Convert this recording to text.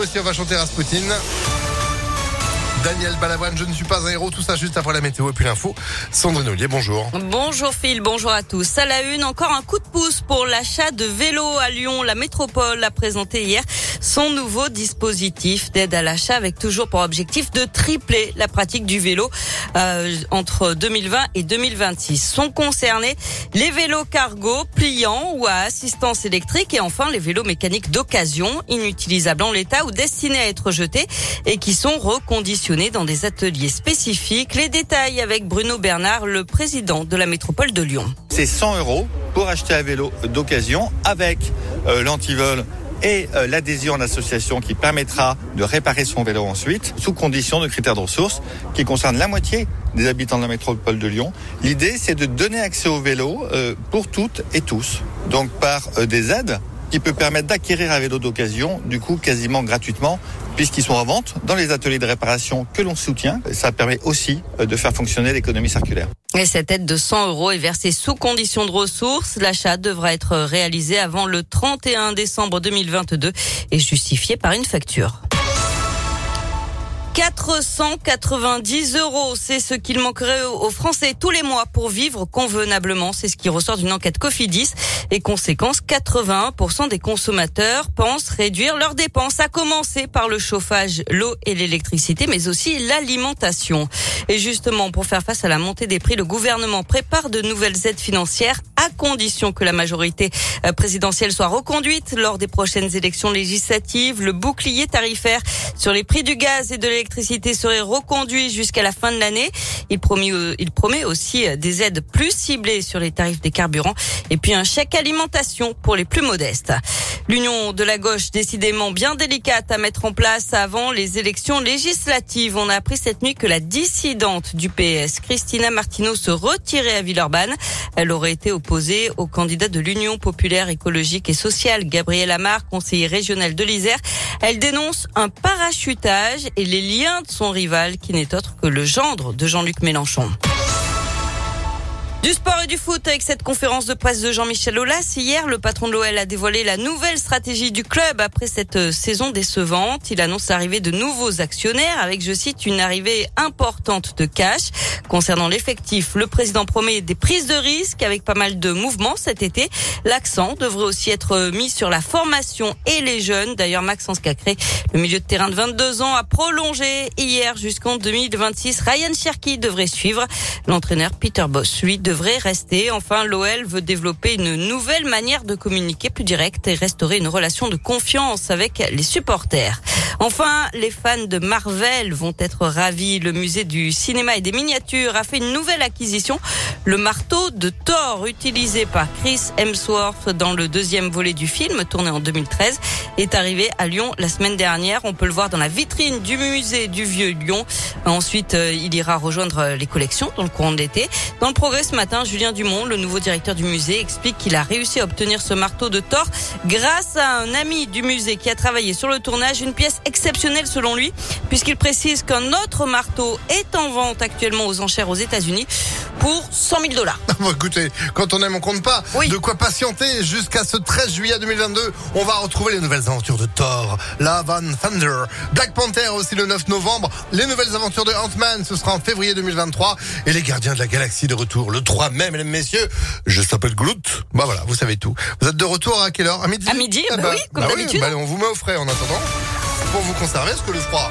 on va chanter Rasputin. Daniel Balavoine, je ne suis pas un héros, tout ça juste après la météo et puis l'info. Sandrine Ollier, bonjour. Bonjour Phil, bonjour à tous. À la une, encore un coup de pouce pour l'achat de vélos à Lyon. La métropole a présenté hier son nouveau dispositif d'aide à l'achat avec toujours pour objectif de tripler la pratique du vélo euh, entre 2020 et 2026. Sont concernés les vélos cargo, pliants ou à assistance électrique et enfin les vélos mécaniques d'occasion, inutilisables en l'état ou destinés à être jetés et qui sont reconditionnés dans des ateliers spécifiques. Les détails avec Bruno Bernard, le président de la métropole de Lyon. C'est 100 euros pour acheter un vélo d'occasion avec euh, l'antivol et euh, l'adhésion en association qui permettra de réparer son vélo ensuite, sous condition de critères de ressources qui concernent la moitié des habitants de la métropole de Lyon. L'idée, c'est de donner accès au vélo euh, pour toutes et tous, donc par des aides qui peut permettre d'acquérir un vélo d'occasion, du coup quasiment gratuitement, puisqu'ils sont en vente dans les ateliers de réparation que l'on soutient. Ça permet aussi euh, de faire fonctionner l'économie circulaire. Et cette aide de 100 euros est versée sous condition de ressources. L'achat devra être réalisé avant le 31 décembre 2022 et justifié par une facture. 490 euros, c'est ce qu'il manquerait aux Français tous les mois pour vivre convenablement. C'est ce qui ressort d'une enquête Cofidis. Et conséquence, 81% des consommateurs pensent réduire leurs dépenses, à commencer par le chauffage, l'eau et l'électricité, mais aussi l'alimentation. Et justement, pour faire face à la montée des prix, le gouvernement prépare de nouvelles aides financières à condition que la majorité euh, présidentielle soit reconduite lors des prochaines élections législatives. Le bouclier tarifaire sur les prix du gaz et de l'électricité serait reconduit jusqu'à la fin de l'année. Il promet, euh, promet aussi euh, des aides plus ciblées sur les tarifs des carburants et puis un chèque alimentation pour les plus modestes. L'union de la gauche décidément bien délicate à mettre en place avant les élections législatives. On a appris cette nuit que la dissidente du PS, Christina Martineau, se retirait à Villeurbanne. Elle aurait été opposée au candidat de l'Union populaire écologique et sociale, Gabriel Amar, conseiller régional de l'Isère. Elle dénonce un et les liens de son rival qui n'est autre que le gendre de Jean-Luc Mélenchon. Du sport et du foot avec cette conférence de presse de Jean-Michel Aulas. Hier, le patron de l'OL a dévoilé la nouvelle stratégie du club après cette euh, saison décevante. Il annonce l'arrivée de nouveaux actionnaires avec, je cite, une arrivée importante de cash. Concernant l'effectif, le président promet des prises de risques avec pas mal de mouvements cet été. L'accent devrait aussi être mis sur la formation et les jeunes. D'ailleurs, Maxence Cacré, le milieu de terrain de 22 ans, a prolongé hier jusqu'en 2026. Ryan Cherky devrait suivre. L'entraîneur Peter Boss, lui, devrait rester. Enfin, l'OL veut développer une nouvelle manière de communiquer plus directe et restaurer une relation de confiance avec les supporters. Enfin, les fans de Marvel vont être ravis. Le musée du cinéma et des miniatures a fait une nouvelle acquisition. Le marteau de Thor utilisé par Chris Hemsworth dans le deuxième volet du film tourné en 2013 est arrivé à Lyon la semaine dernière. On peut le voir dans la vitrine du musée du Vieux Lyon. Ensuite, euh, il ira rejoindre les collections dans le courant de l'été. Dans le progrès ce matin, Julien Dumont, le nouveau directeur du musée, explique qu'il a réussi à obtenir ce marteau de Thor grâce à un ami du musée qui a travaillé sur le tournage, une pièce exceptionnelle selon lui, puisqu'il précise qu'un autre marteau est en vente actuellement aux enchères aux États-Unis pour 100 000 dollars. écoutez, quand on aime, on compte pas. De quoi patienter jusqu'à ce 13 juillet 2022. On va retrouver les nouvelles aventures de Thor, La Van Thunder, Black Panther aussi le 9 novembre. Les nouvelles aventures de Ant-Man, ce sera en février 2023. Et les Gardiens de la Galaxie de retour le 3 mai, mesdames, messieurs. Je s'appelle Groot. Bah voilà, vous savez tout. Vous êtes de retour à quelle heure? À midi? À midi, ah bah, bah, oui, comme bah d'habitude. bah, on vous met au frais en attendant pour vous conserver, parce que le froid,